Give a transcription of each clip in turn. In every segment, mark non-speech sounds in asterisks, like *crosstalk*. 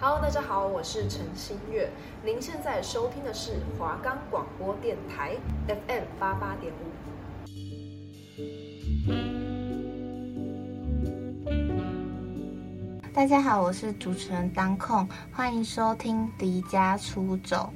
Hello，大家好，我是陈新月。您现在收听的是华冈广播电台 FM 八八点五。大家好，我是主持人当控，欢迎收听离家出走。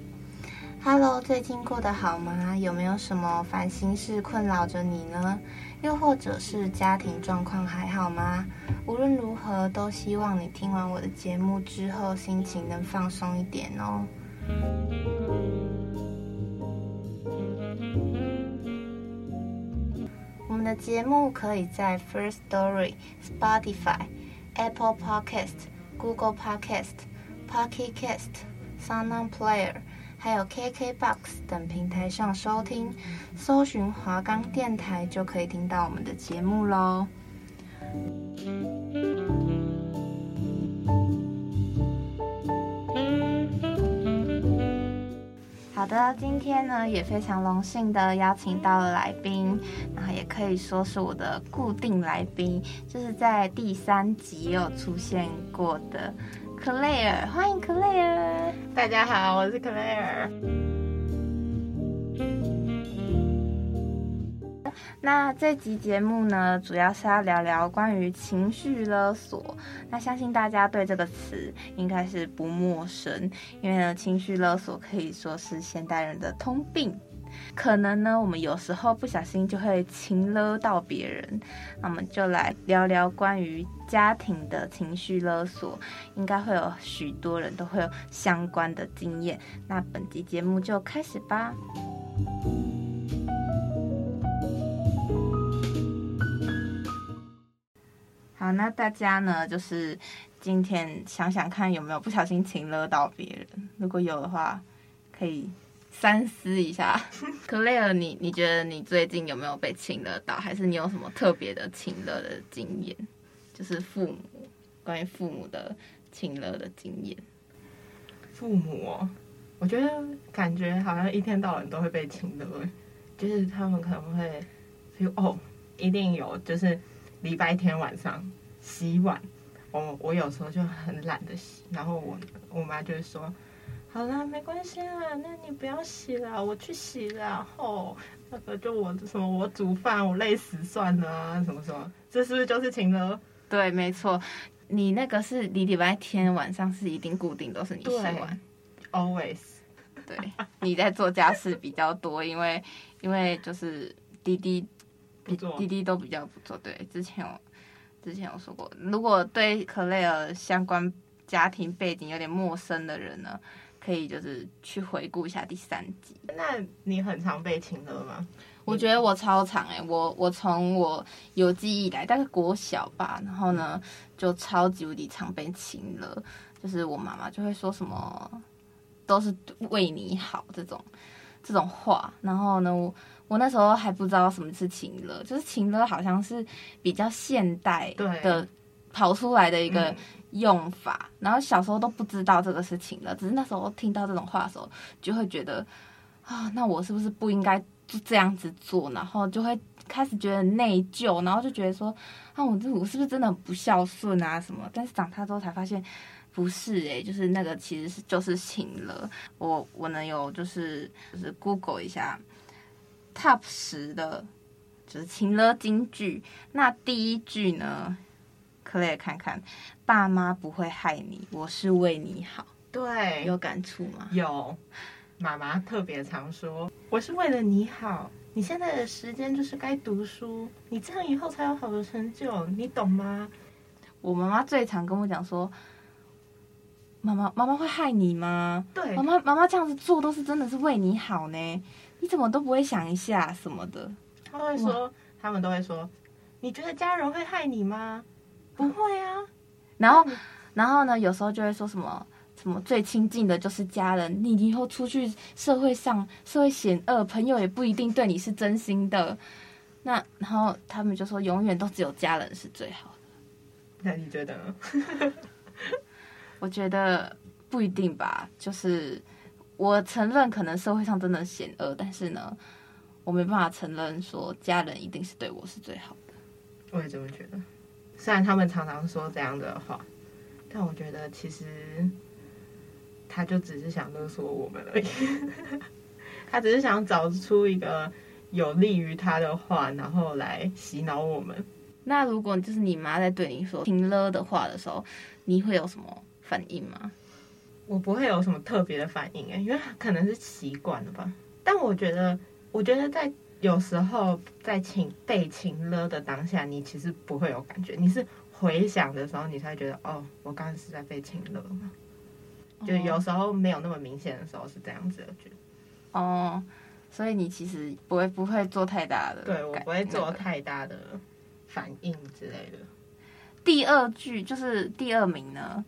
Hello，最近过得好吗？有没有什么烦心事困扰着你呢？又或者是家庭状况还好吗？无论如何，都希望你听完我的节目之后，心情能放松一点哦。我们的节目可以在 First Story、Spotify、Apple Podcast、Google Podcast、Pocket Cast、Sound Player。还有 KKBOX 等平台上收听，搜寻华冈电台就可以听到我们的节目喽。好的，今天呢也非常荣幸的邀请到了来宾，然后也可以说是我的固定来宾，就是在第三集有出现过的。Claire，欢迎 Claire。大家好，我是 Claire。那这集节目呢，主要是要聊聊关于情绪勒索。那相信大家对这个词应该是不陌生，因为呢，情绪勒索可以说是现代人的通病。可能呢，我们有时候不小心就会情勒到别人，那我们就来聊聊关于家庭的情绪勒索，应该会有许多人都会有相关的经验。那本集节目就开始吧。好，那大家呢，就是今天想想看有没有不小心情勒到别人，如果有的话，可以。三思一下，*laughs* Claire，你你觉得你最近有没有被亲热到，还是你有什么特别的亲热的经验？就是父母关于父母的亲热的经验。父母哦，我觉得感觉好像一天到晚都会被亲热，就是他们可能会说哦，一定有，就是礼拜天晚上洗碗，我我有时候就很懒得洗，然后我我妈就会说。好啦，没关系啦，那你不要洗了，我去洗了。然后那个就我什么，我煮饭，我累死算了啊，什么什么，这是不是就是情勒？对，没错，你那个是你礼拜天晚上是一定固定都是你洗碗，always。对，你在做家事比较多，因为因为就是滴滴滴滴都比较不做。对，之前我之前有说过，如果对 Claire 相关家庭背景有点陌生的人呢？可以就是去回顾一下第三集。那你很常被情勒吗？我觉得我超常哎、欸，我我从我有记忆以来，大概国小吧，然后呢就超级无敌常被情勒，就是我妈妈就会说什么都是为你好这种这种话，然后呢我我那时候还不知道什么是情勒，就是情勒好像是比较现代的跑出来的一个。用法，然后小时候都不知道这个事情了，只是那时候听到这种话的时候，就会觉得啊，那我是不是不应该就这样子做？然后就会开始觉得内疚，然后就觉得说啊，我这我是不是真的很不孝顺啊什么？但是长大之后才发现不是诶、就是那个其实是就是请了。我我能有就是就是 Google 一下 Top 十的，就是情了金句。那第一句呢？可以看看，爸妈不会害你，我是为你好。对，有感触吗？有，妈妈特别常说，我是为了你好。你现在的时间就是该读书，你这样以后才有好的成就，你懂吗？我妈妈最常跟我讲说，妈妈，妈妈会害你吗？对，妈妈，妈妈这样子做都是真的是为你好呢，你怎么都不会想一下什么的？他会说，他们都会说，你觉得家人会害你吗？不会啊，然后，然后呢？有时候就会说什么什么最亲近的就是家人，你以后出去社会上，社会险恶，朋友也不一定对你是真心的。那然后他们就说，永远都只有家人是最好的。那你觉得呢？*laughs* 我觉得不一定吧。就是我承认，可能社会上真的险恶，但是呢，我没办法承认说家人一定是对我是最好的。我也这么觉得。虽然他们常常说这样的话，但我觉得其实他就只是想勒索我们而已，*laughs* 他只是想找出一个有利于他的话，然后来洗脑我们。那如果就是你妈在对你说停了的话的时候，你会有什么反应吗？我不会有什么特别的反应哎，因为可能是习惯了吧。但我觉得，我觉得在有时候在情被情了的当下，你其实不会有感觉，你是回想的时候，你才觉得哦，我刚刚是在被情了嘛？就有时候没有那么明显的时候是这样子的觉得。哦，所以你其实不会不会做太大的，对，我不会做太大的反应之类的。第二句就是第二名呢。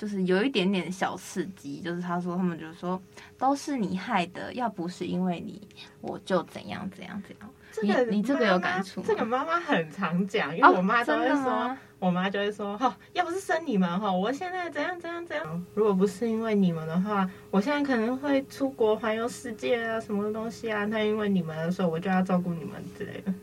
就是有一点点小刺激，就是他说他们就说都是你害的，要不是因为你，我就怎样怎样怎样。这个你你这个有感触？这个妈妈很常讲，因为我妈都会说，哦、我妈就会说哈，要不是生你们哈，我现在怎样怎样怎样。如果不是因为你们的话，我现在可能会出国环游世界啊，什么东西啊？那因为你们，所以我就要照顾你们之类的。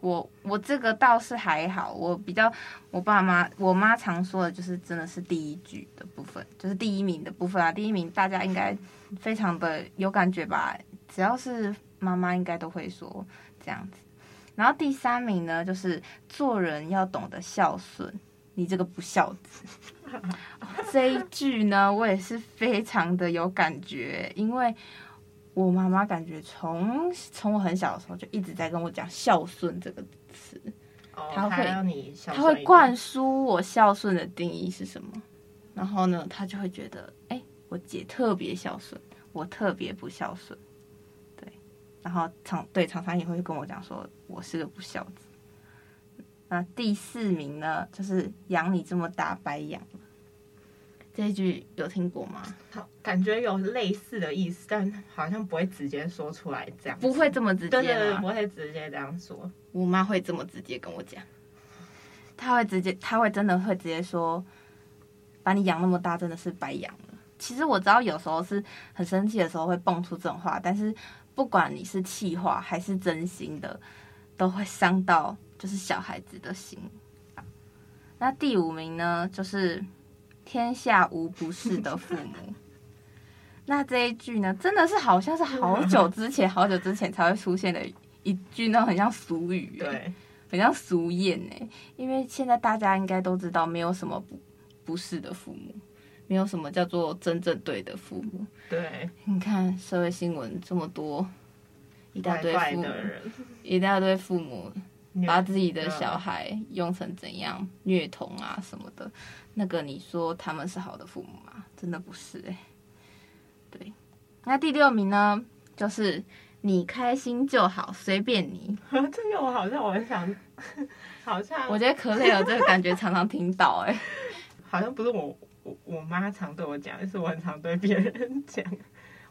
我我这个倒是还好，我比较我爸妈我妈常说的就是真的是第一句的部分，就是第一名的部分啊。第一名大家应该非常的有感觉吧？只要是妈妈应该都会说这样子。然后第三名呢，就是做人要懂得孝顺，你这个不孝子。*laughs* 这一句呢，我也是非常的有感觉，因为。我妈妈感觉从从我很小的时候就一直在跟我讲孝顺这个词，她会她会灌输我孝顺的定义是什么，然后呢，她就会觉得，哎，我姐特别孝顺，我特别不孝顺，对，然后常对常常也会跟我讲说我是个不孝子。那第四名呢，就是养你这么大白养了。这一句有听过吗？好，感觉有类似的意思，但好像不会直接说出来，这样不会这么直接，对对对，不会直接这样说。我妈会这么直接跟我讲，她会直接，她会真的会直接说，把你养那么大真的是白养了。其实我知道有时候是很生气的时候会蹦出这种话，但是不管你是气话还是真心的，都会伤到就是小孩子的心。那第五名呢，就是。天下无不是的父母，*laughs* 那这一句呢，真的是好像是好久之前、好久之前才会出现的一句，那很像俗语，对，很像俗谚呢。因为现在大家应该都知道，没有什么不不是的父母，没有什么叫做真正对的父母。对，你看社会新闻这么多，一大堆父母，一大堆父母。把自己的小孩用成怎样虐童啊什么的，那个你说他们是好的父母吗？真的不是哎、欸。对，那第六名呢，就是你开心就好，随便你。*laughs* 这个我好像我很想，*laughs* 好像我觉得可乐有这个感觉，常常听到哎、欸，*laughs* 好像不是我我我妈常对我讲，是我很常对别人讲。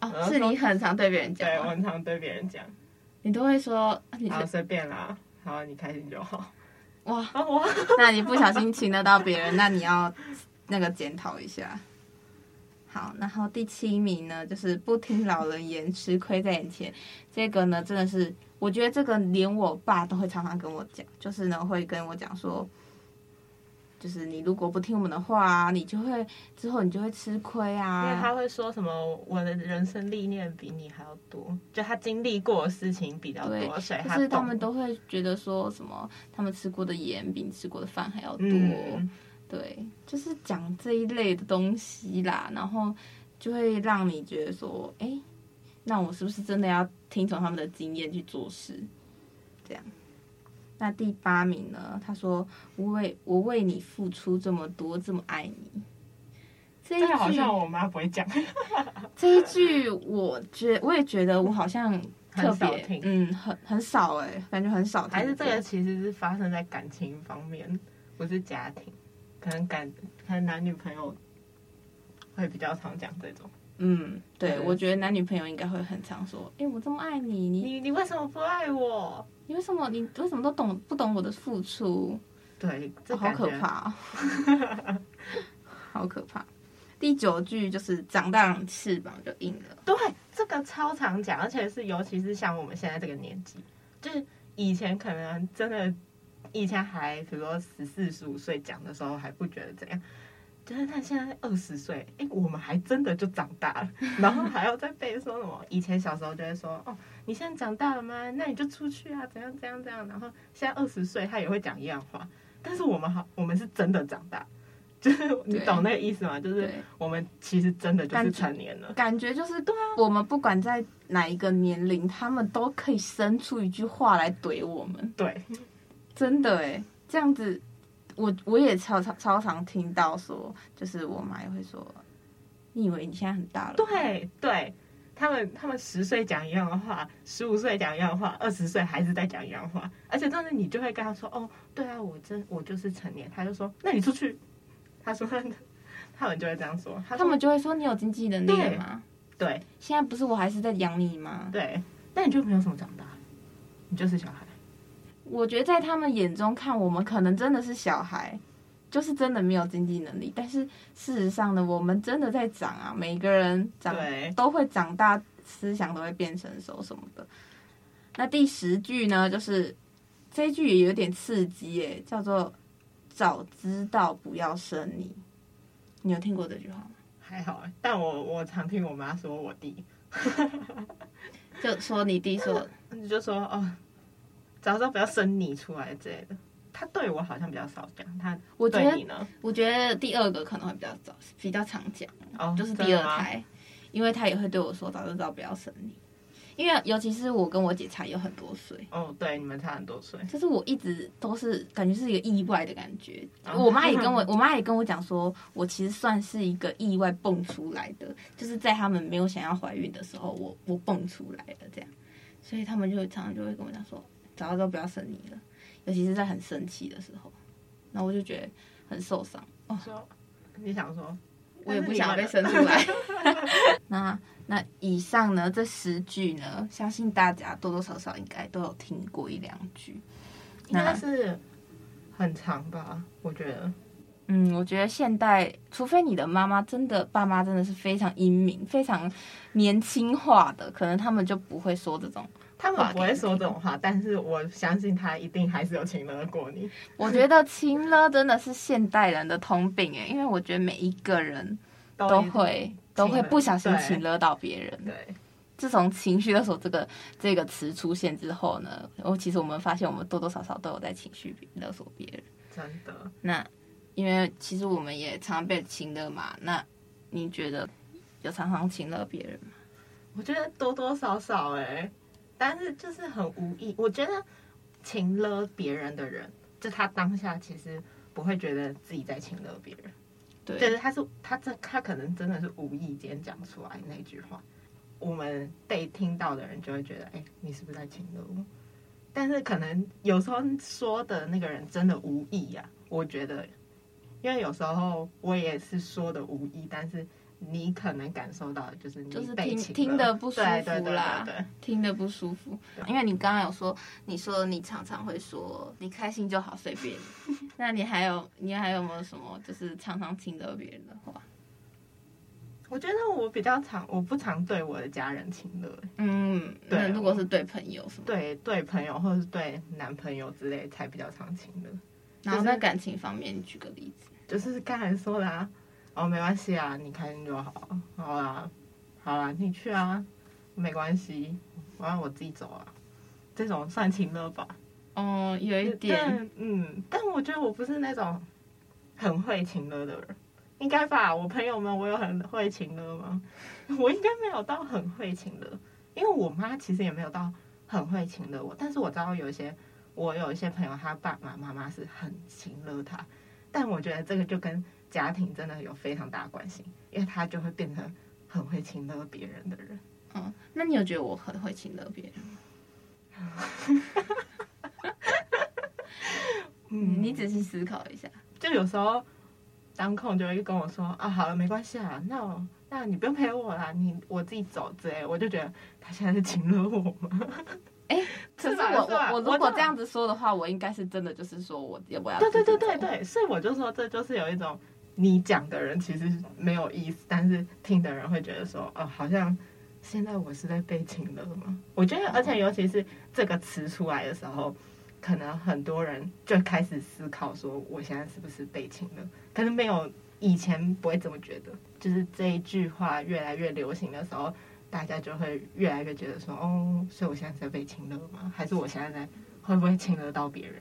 哦，是你很常对别人讲？对，我很常对别人讲。你都会说，你好随便啦。好，你开心就好。哇哇！*laughs* 那你不小心请得到别人，那你要那个检讨一下。好，然后第七名呢，就是不听老人言，吃亏在眼前。这个呢，真的是，我觉得这个连我爸都会常常跟我讲，就是呢，会跟我讲说。就是你如果不听我们的话啊，你就会之后你就会吃亏啊。因为他会说什么，我的人生历练比你还要多，就他经历过的事情比较多，所以他就是他们都会觉得说什么，他们吃过的盐比你吃过的饭还要多。嗯、对，就是讲这一类的东西啦，然后就会让你觉得说，哎，那我是不是真的要听从他们的经验去做事？这样。那第八名呢？他说：“我为我为你付出这么多，这么爱你。”这一句好像我妈不会讲。*laughs* 这一句，我觉我也觉得我好像特别嗯，很很少哎、欸，感觉很少听。还是这个其实是发生在感情方面，不是家庭，可能感可能男女朋友会比较常讲这种。嗯，对，对我觉得男女朋友应该会很常说：“哎、欸，我这么爱你，你你你为什么不爱我？”你为什么？你为什么都懂不懂我的付出？对，这哦、好可怕、哦，*laughs* 好可怕。第九句就是长大翅膀就硬了。对，这个超常讲，而且是尤其是像我们现在这个年纪，就是以前可能真的，以前还比如说十四十五岁讲的时候还不觉得怎样，就是他现在二十岁，哎、欸，我们还真的就长大了，然后还要再背说什么？以前小时候就会说，哦，你现在长大了吗？那你就出去啊，怎样怎样怎样。然后现在二十岁，他也会讲一样话。但是我们好，我们是真的长大，*laughs* 就是你懂那个意思吗？就是我们其实真的就是成年了，感觉就是对啊。我们不管在哪一个年龄，他们都可以生出一句话来怼我们。对，真的哎，这样子。我我也超超超常听到说，就是我妈也会说，你以为你现在很大了？对对，他们他们十岁讲一样的话，十五岁讲一样的话，二十岁还是在讲一样的话，而且当时你就会跟他说，哦，对啊，我真我就是成年。他就说，那你出去。他说，*laughs* 他们就会这样说，他们就会说，你有经济能力了吗？对，对现在不是我还是在养你吗？对，那你就没有什么长大，你就是小孩。我觉得在他们眼中看我们可能真的是小孩，就是真的没有经济能力。但是事实上呢，我们真的在长啊，每一个人长都会长大，思想都会变成熟什么的。那第十句呢，就是这一句也有点刺激耶，叫做“早知道不要生你”。你有听过这句话吗？还好，但我我常听我妈说我弟，*laughs* 就说你弟说，你 *laughs* 就说哦。早知道不要生你出来之类的，他对我好像比较少讲。他对你呢？我觉得第二个可能会比较早，比较常讲。哦，就是第二胎，因为他也会对我说：“早知道不要生你。”因为尤其是我跟我姐差有很多岁。哦，对，你们差很多岁。就是我一直都是感觉是一个意外的感觉。哦，我妈也跟我，*laughs* 我妈也跟我讲说，我其实算是一个意外蹦出来的，就是在他们没有想要怀孕的时候，我我蹦出来的这样。所以他们就常常就会跟我讲说。早知道不要生你了，尤其是在很生气的时候，那我就觉得很受伤。哦，说你想说，我也不想被生出来。*laughs* 那那以上呢，这十句呢，相信大家多多少少应该都有听过一两句。应该是很长吧？我觉得，嗯，我觉得现代，除非你的妈妈真的，爸妈真的是非常英明、非常年轻化的，可能他们就不会说这种。他们不会说这种话，但是我相信他一定还是有情勒过你。我觉得情勒真的是现代人的通病诶，因为我觉得每一个人都会都会不小心情勒到别人。对，自从情绪勒索这个这个词出现之后呢，我其实我们发现我们多多少少都有在情绪勒索别人。真的。那因为其实我们也常常被情勒嘛，那你觉得有常常情勒别人吗？我觉得多多少少诶。但是就是很无意，我觉得情勒别人的人，就他当下其实不会觉得自己在情勒别人，对，就是他是他这他可能真的是无意间讲出来那句话，我们被听到的人就会觉得，哎、欸，你是不是在情勒我？但是可能有时候说的那个人真的无意呀、啊，我觉得，因为有时候我也是说的无意，但是。你可能感受到的就是你就是听听得不舒服啦，对对对对，听得不舒服。因为你刚刚有说，你说你常常会说你开心就好，随便。那你还有你还有没有什么就是常常听得别人的话？我觉得我比较常，我不常对我的家人亲热。嗯，对。如果是对朋友什么？对对朋友或者是对男朋友之类才比较常亲热。然后在感情方面，你举个例子，就是刚才说的啊。哦，没关系啊，你开心就好。好啦，好啦，你去啊，没关系，我让我自己走啊。这种算情乐吧？哦，有一点，嗯，但我觉得我不是那种很会情乐的人，应该吧？我朋友们，我有很会情乐吗？*laughs* 我应该没有到很会情乐，因为我妈其实也没有到很会情乐我，但是我知道有一些，我有一些朋友，他爸爸妈妈是很情乐他，但我觉得这个就跟。家庭真的有非常大的关系，因为他就会变成很会情勒别人的人。嗯，那你有觉得我很会情勒别人吗？*laughs* *laughs* 嗯，你仔细思考一下，就有时候当空就会跟我说啊，好了，没关系啊，那我那你不用陪我啦，你我自己走之类，我就觉得他现在是情勒我吗？哎、欸，*laughs* 可是我我我如果这样子说的话，我应该是真的就是说我要不要？对对对对对，所以我就说这就是有一种。你讲的人其实没有意思，但是听的人会觉得说，哦，好像现在我是在被情勒吗？我觉得，而且尤其是这个词出来的时候，可能很多人就开始思考说，我现在是不是被情勒？可是没有以前不会这么觉得，就是这一句话越来越流行的时候，大家就会越来越觉得说，哦，所以我现在在被情勒吗？还是我现在在会不会情勒到别人？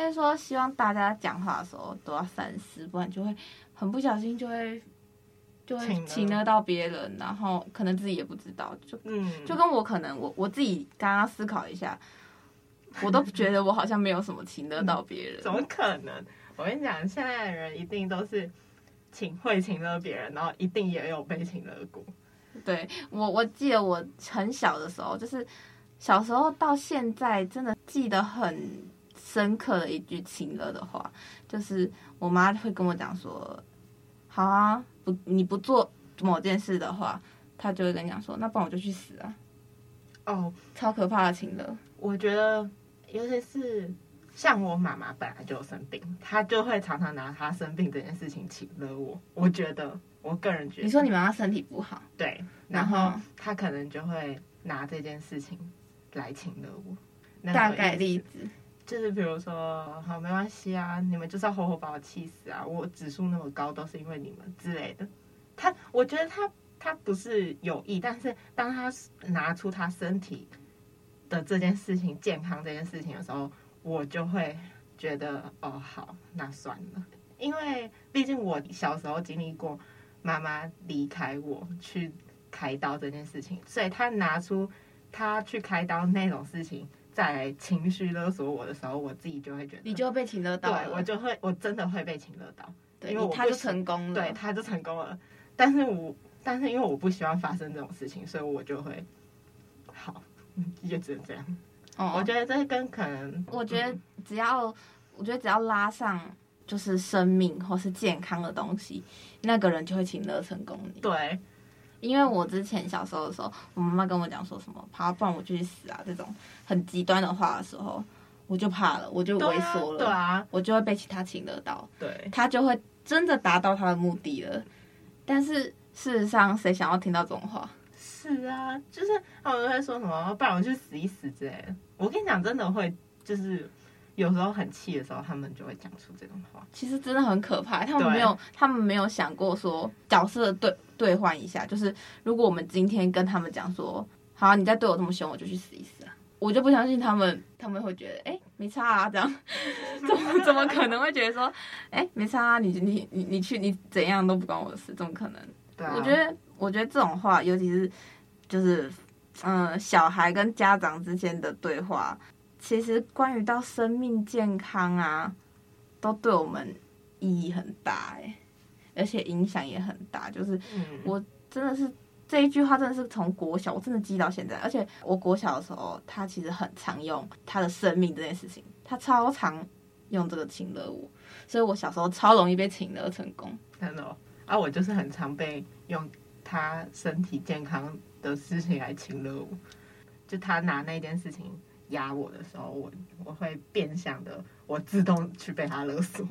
该说，希望大家讲话的时候都要三思，不然就会很不小心就会。就会请得到别人，然后可能自己也不知道，就嗯，就跟我可能我我自己刚刚思考一下，我都觉得我好像没有什么请得到别人，怎么可能？我跟你讲，现在的人一定都是请会请了别人，然后一定也有被情勒过。对，我我记得我很小的时候，就是小时候到现在，真的记得很深刻的一句情勒的话，就是我妈会跟我讲说：“好啊。”不，你不做某件事的话，她就会跟你讲说，那不然我就去死啊！哦，oh, 超可怕的情勒。我觉得，尤其是像我妈妈本来就有生病，她就会常常拿她生病这件事情情勒我。我觉得，我个人觉得，你说你妈妈身体不好，对，然后她可能就会拿这件事情来请勒我。大概例子。就是比如说，好，没关系啊，你们就是要活活把我气死啊！我指数那么高，都是因为你们之类的。他，我觉得他他不是有意，但是当他拿出他身体的这件事情、健康这件事情的时候，我就会觉得，哦，好，那算了。因为毕竟我小时候经历过妈妈离开我去开刀这件事情，所以他拿出他去开刀那种事情。在情绪勒索我的时候，我自己就会觉得，你就会被情勒到，对，我就会，我真的会被情勒到，对，因为他就成功了，对，他就成功了。但是我，但是因为我不希望发生这种事情，所以我就会，好，也只能这样。哦，我觉得这跟可能，我觉得只要，嗯、我觉得只要拉上就是生命或是健康的东西，那个人就会请乐成功你。对。因为我之前小时候的时候，我妈妈跟我讲说什么“怕，不然我就去死啊”这种很极端的话的时候，我就怕了，我就萎缩了，对啊，对啊，我就会被其他情勒到，对，他就会真的达到他的目的了。但是事实上，谁想要听到这种话？是啊，就是他们都会说什么“不然我去死一死”之类的。我跟你讲，真的会就是。有时候很气的时候，他们就会讲出这种话。其实真的很可怕，他们没有，他们没有想过说角色对兑换一下，就是如果我们今天跟他们讲说，好啊，你再对我这么凶，我就去死一死啊！我就不相信他们，他们会觉得，哎、欸，没差啊，这样，*laughs* 怎么怎么可能会觉得说，哎、欸，没差啊，你你你你去，你怎样都不关我的事，怎么可能？对啊，我觉得，我觉得这种话，尤其是就是，嗯、呃，小孩跟家长之间的对话。其实关于到生命健康啊，都对我们意义很大哎，而且影响也很大。就是我真的是这一句话，真的是从国小我真的记到现在。而且我国小的时候，他其实很常用他的生命这件事情，他超常用这个请勒我，所以我小时候超容易被请勒成功。真的啊，我就是很常被用他身体健康的事情来请勒我，就他拿那件事情。压我的时候，我我会变相的，我自动去被他勒索。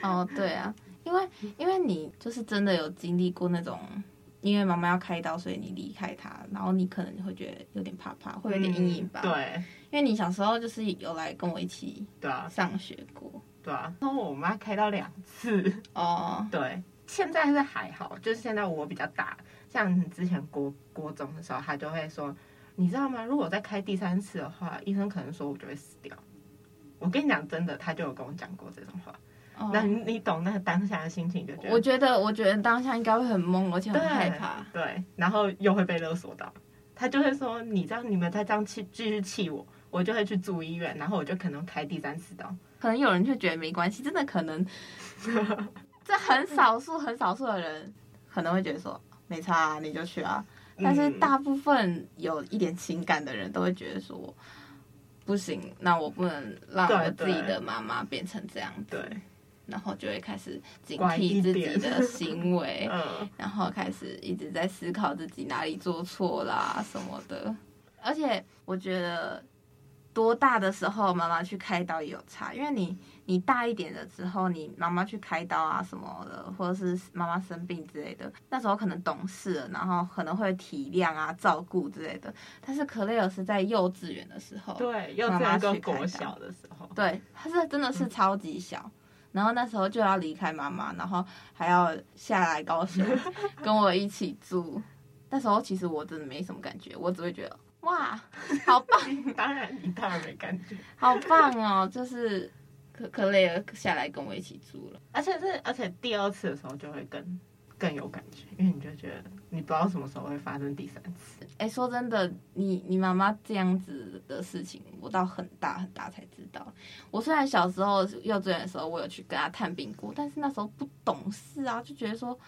哦，对啊，因为因为你就是真的有经历过那种，因为妈妈要开刀，所以你离开她，然后你可能会觉得有点怕怕，会有点阴影吧？嗯，对，因为你小时候就是有来跟我一起对啊上学过，对啊，然后我妈开刀两次哦，*laughs* 对，现在是还好，就是现在我比较大，像之前国国中的时候，她就会说。你知道吗？如果再开第三次的话，医生可能说我就会死掉。我跟你讲真的，他就有跟我讲过这种话。哦、那你懂那个当下的心情就觉得？我觉得，我觉得当下应该会很懵，而且很害怕。对，对，然后又会被勒索到。他就会说：“你这样，你们再这样气，继续气我，我就会去住医院，然后我就可能开第三次刀。”可能有人就觉得没关系，真的可能。*laughs* 这很少数，很少数的人可能会觉得说没差啊，你就去啊。但是大部分有一点情感的人都会觉得说，不行，那我不能让我自己的妈妈变成这样子，对，对，然后就会开始警惕自己的行为，*laughs* 嗯、然后开始一直在思考自己哪里做错啦什么的。而且我觉得多大的时候妈妈去开刀也有差，因为你你大一点的时候，你妈妈去开刀啊什么的，或者是妈妈生病之类的，那时候可能懂事了，然后可能会体谅啊、照顾之类的。但是克雷尔是在幼稚园的时候，对，幼稚园跟国小的时候，对，他是真的是超级小，嗯、然后那时候就要离开妈妈，然后还要下来高雄 *laughs* 跟我一起住。那时候其实我真的没什么感觉，我只会觉得。哇，*laughs* 好棒！当然，你当然没感觉。好棒哦，就是可可累了下来跟我一起住了，而且是而且第二次的时候就会更更有感觉，因为你就觉得你不知道什么时候会发生第三次。哎，说真的，你你妈妈这样子的事情，我到很大很大才知道。我虽然小时候幼稚园的时候，我有去跟她探病过，但是那时候不懂事啊，就觉得说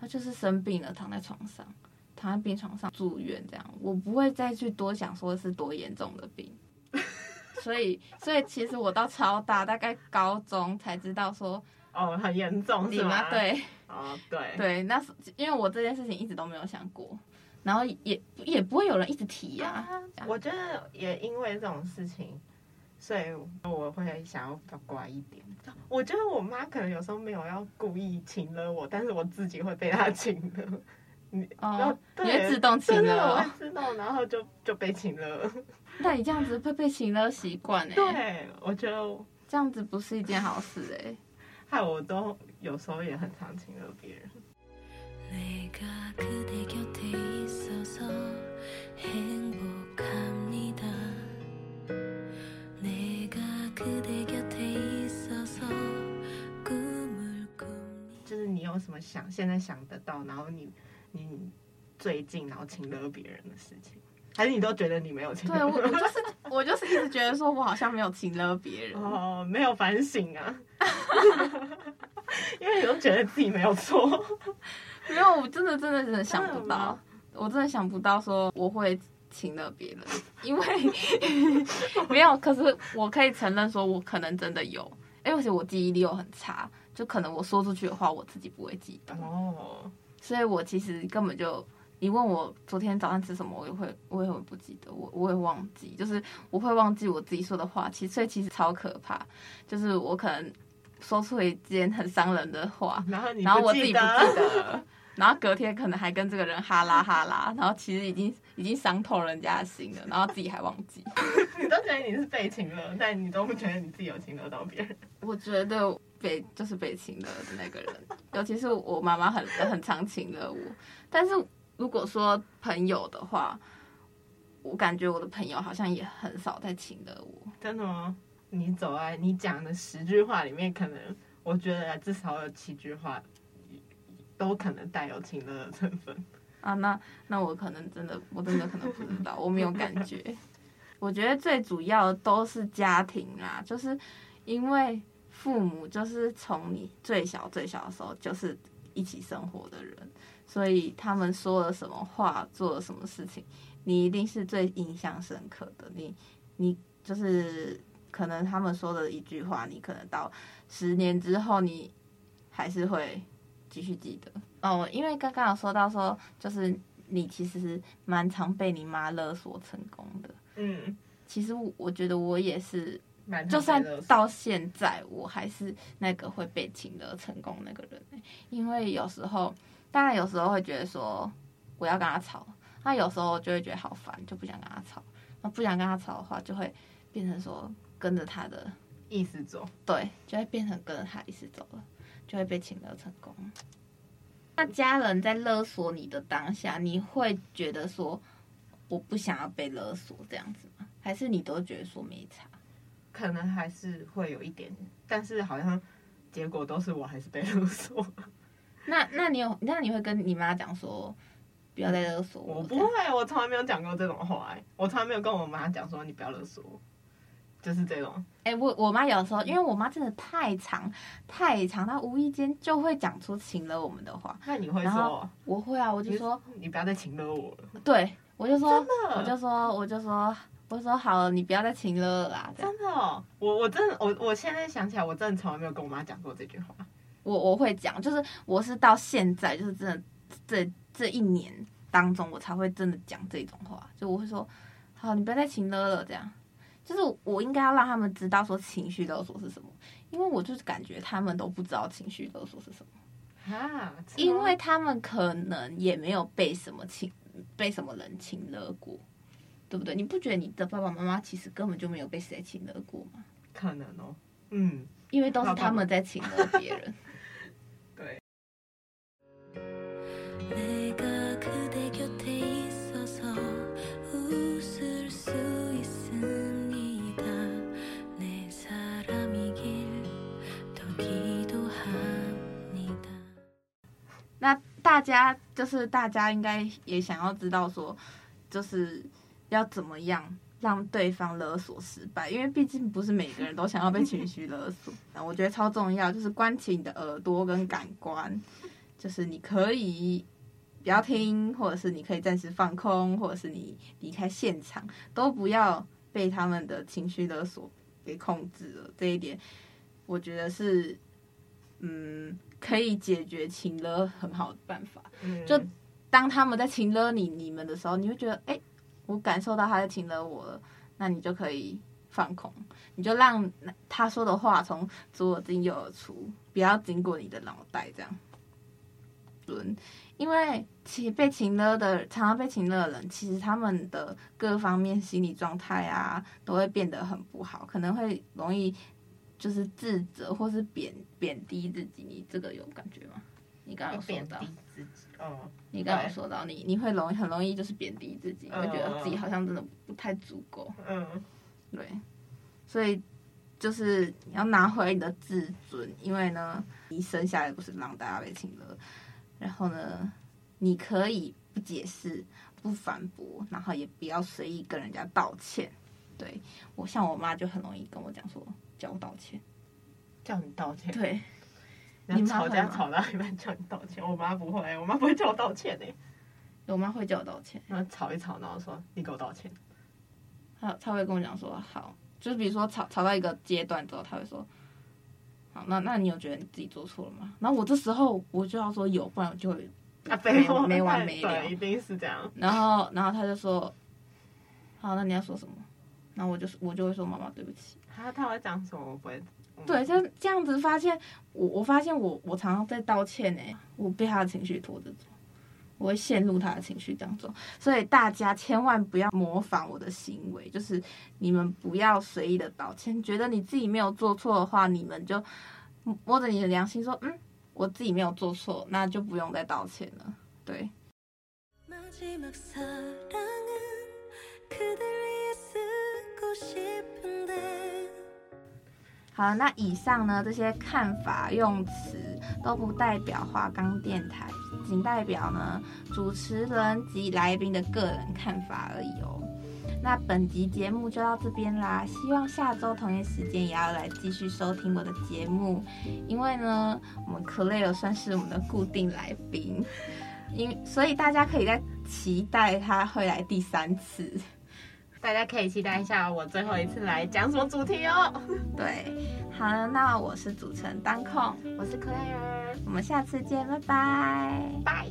她就是生病了，躺在床上。躺在病床上住院，这样我不会再去多想说是多严重的病，*laughs* 所以所以其实我到超大，大概高中才知道说哦很严重是吗？对，哦对对，那是因为我这件事情一直都没有想过，然后也也不会有人一直提呀、啊。我觉得也因为这种事情，所以我会想要比较乖一点。我觉得我妈可能有时候没有要故意请了我，但是我自己会被她请了。你哦，你会自动请了，我会自动，然后就就被请了。那你这样子会被请了习惯哎？对，我觉得这样子不是一件好事哎。害我都有时候也很常亲了别人。就是你有什么想现在想得到，然后你。你最近然后亲了别人的事情，还是你都觉得你没有亲？对，我 *laughs* 我就是我就是一直觉得说我好像没有亲了别人。哦，没有反省啊，*laughs* 因为你都觉得自己没有错，*laughs* 没有，我真的真的真的想不到，我真的想不到说我会亲了别人，因为没有，可是我可以承认说我可能真的有，因为而且我记忆力又很差，就可能我说出去的话我自己不会记得哦。所以我其实根本就，你问我昨天早上吃什么，我也会，我也会不记得，我我也忘记，就是我会忘记我自己说的话，其实所以其实超可怕，就是我可能说出了一件很伤人的话，*laughs* 然后然后我自己不记得，然后隔天可能还跟这个人哈拉哈拉，然后其实已经已经伤透人家的心了，然后自己还忘记。*laughs* 你都觉得你是被情了，但你都不觉得你自己有情得到别人。*laughs* 我觉得。被就是被亲了的那个人，尤其是我妈妈很很常亲了我。但是如果说朋友的话，我感觉我的朋友好像也很少在亲的我。真的吗？你走在你讲的十句话里面，可能我觉得至少有七句话都可能带有亲了的成分啊。那那我可能真的，我真的可能不知道，*laughs* 我没有感觉。我觉得最主要都是家庭啦，就是因为。父母就是从你最小最小的时候就是一起生活的人，所以他们说了什么话，做了什么事情，你一定是最印象深刻的。你你就是可能他们说的一句话，你可能到十年之后你还是会继续记得哦。因为刚刚有说到说，就是你其实是蛮常被你妈勒索成功的。嗯，其实我觉得我也是。就算到现在，我还是那个会被请的成功那个人，因为有时候，当然有时候会觉得说我要跟他吵，那有时候就会觉得好烦，就不想跟他吵。那不想跟他吵的话，就会变成说跟着他的意思走，对，就会变成跟着他意思走了，就会被请的成功。那家人在勒索你的当下，你会觉得说我不想要被勒索这样子吗？还是你都觉得说没差？可能还是会有一点，但是好像结果都是我还是被勒索。*laughs* 那那你有那你会跟你妈讲说不要再勒索我？我不会，我从来没有讲过这种话。哎，我从来没有跟我妈讲说你不要勒索我，就是这种。哎、欸，我我妈有时候，因为我妈真的太长太长，她无意间就会讲出亲了我们的话。那你会说？我会啊，我就说你，你不要再亲了我了。对，我就说，我就说，我就说。我说好了，你不要再亲了啦！真的哦，我我真的我我现在想起来，我真的从来没有跟我妈讲过这句话。我我会讲，就是我是到现在，就是真的这这一年当中，我才会真的讲这种话。就我会说，好，你不要再亲了了，这样。就是我应该要让他们知道说情绪勒索是什么，因为我就是感觉他们都不知道情绪勒索是什么啊，因为他们可能也没有被什么情被什么人情勒过，对不对？你不觉得你的爸爸妈妈其实根本就没有被谁情勒过吗？可能哦，嗯，因为都是他们在情勒别人。*laughs* 对。那大家就是大家应该也想要知道说，就是要怎么样让对方勒索失败，因为毕竟不是每个人都想要被情绪勒索。*laughs* 那我觉得超重要，就是关起你的耳朵跟感官，就是你可以不要听，或者是你可以暂时放空，或者是你离开现场，都不要被他们的情绪勒索给控制了。这一点，我觉得是，嗯。可以解决情勒很好的办法，就当他们在情勒你你们的时候，你会觉得，哎、欸，我感受到他在情勒我了，那你就可以放空，你就让他说的话从左耳进右耳出，不要经过你的脑袋这样。轮，因为其被情勒的，常常被情勒的人，其实他们的各方面心理状态啊，都会变得很不好，可能会容易。就是自责或是贬贬低自己，你这个有感觉吗？你刚刚说到，哦，你刚刚有说到你，你你会容易很容易就是贬低自己，会觉得自己好像真的不太足够。嗯，对，所以就是你要拿回你的自尊，因为呢，你生下来不是让大家被亲的，然后呢，你可以不解释、不反驳，然后也不要随意跟人家道歉。对，我像我妈就很容易跟我讲说。叫我道歉，叫你道歉。对，你们吵架吵到一半叫你道歉，我妈不会，我妈不会叫我道歉的。我妈会叫我道歉，然后吵一吵，然后说你给我道歉。她她会跟我讲说好，就是比如说吵吵到一个阶段之后，她会说好，那那你有觉得你自己做错了吗？然后我这时候我就要说有，不然我就会啊没没完没了，一定是这样。然后然后她就说好，那你要说什么？然后我就我就会说妈妈对不起。她她会讲什么？我不会。对，就这样子发现我，我发现我我常常在道歉呢，我被他的情绪拖着走，我会陷入他的情绪当中。所以大家千万不要模仿我的行为，就是你们不要随意的道歉。觉得你自己没有做错的话，你们就摸着你的良心说，嗯，我自己没有做错，那就不用再道歉了。对。好，那以上呢，这些看法用词都不代表华冈电台，仅代表呢主持人及来宾的个人看法而已哦。那本集节目就到这边啦，希望下周同一时间也要来继续收听我的节目，因为呢，我们 Clare 算是我们的固定来宾，因所以大家可以在期待他会来第三次。大家可以期待一下我最后一次来讲什么主题哦。对，好了，那我是主持人当控，我是 Claire，我们下次见，拜拜，拜。